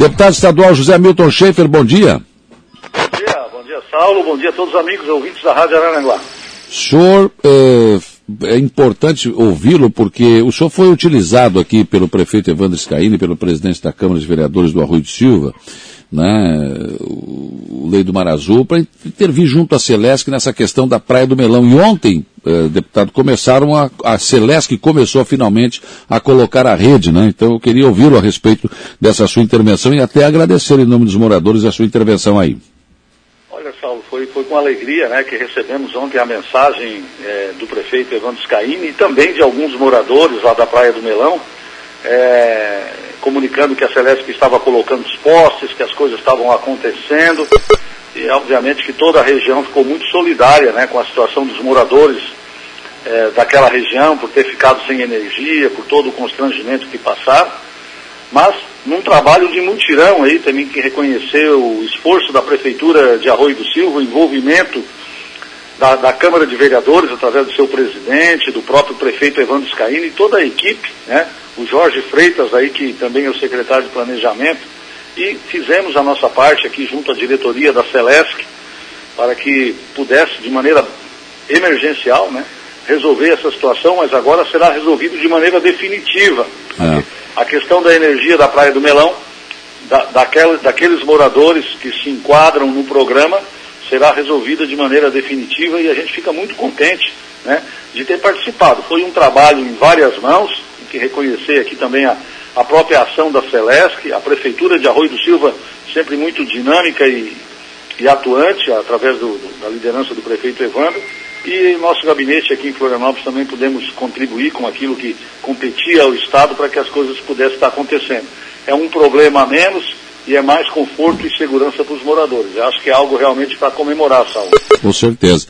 Deputado estadual José Milton Schaefer, bom dia. Bom dia, bom dia, Saulo, bom dia a todos os amigos ouvintes da Rádio Araranguá. Senhor, é, é importante ouvi-lo porque o senhor foi utilizado aqui pelo prefeito Evandro Scaini, pelo presidente da Câmara de Vereadores do Arroio de Silva, né, o Lei do Mar Azul, para intervir junto à Celesc nessa questão da Praia do Melão. E ontem, eh, deputado, começaram a, a Celesc começou finalmente a colocar a rede, né? Então eu queria ouvi-lo a respeito dessa sua intervenção e até agradecer em nome dos moradores a sua intervenção aí. Olha, Saulo, foi, foi com alegria né, que recebemos ontem a mensagem eh, do prefeito Evandro Scaini e também de alguns moradores lá da Praia do Melão, eh, comunicando que a Celesc estava colocando os postes, que as coisas estavam acontecendo. E obviamente que toda a região ficou muito solidária né, com a situação dos moradores é, daquela região, por ter ficado sem energia, por todo o constrangimento que passaram. Mas num trabalho de mutirão aí, também que reconhecer o esforço da Prefeitura de Arroio do Silva, o envolvimento da, da, Câmara de Vereadores, através do seu presidente, do próprio prefeito Evandro Scaini e toda a equipe, né? o Jorge Freitas aí, que também é o secretário de Planejamento, e fizemos a nossa parte aqui junto à diretoria da Celesc, para que pudesse, de maneira emergencial, né, resolver essa situação, mas agora será resolvido de maneira definitiva. É. A questão da energia da Praia do Melão, da, daquela, daqueles moradores que se enquadram no programa, será resolvida de maneira definitiva e a gente fica muito contente né, de ter participado. Foi um trabalho em várias mãos, que reconhecer aqui também a, a própria ação da Celesc, a Prefeitura de Arroio do Silva, sempre muito dinâmica e, e atuante, através do, da liderança do prefeito Evandro, e nosso gabinete aqui em Florianópolis também podemos contribuir com aquilo que competia ao Estado para que as coisas pudessem estar acontecendo. É um problema a menos e é mais conforto e segurança para os moradores. Eu acho que é algo realmente para comemorar, Saúl. Com certeza.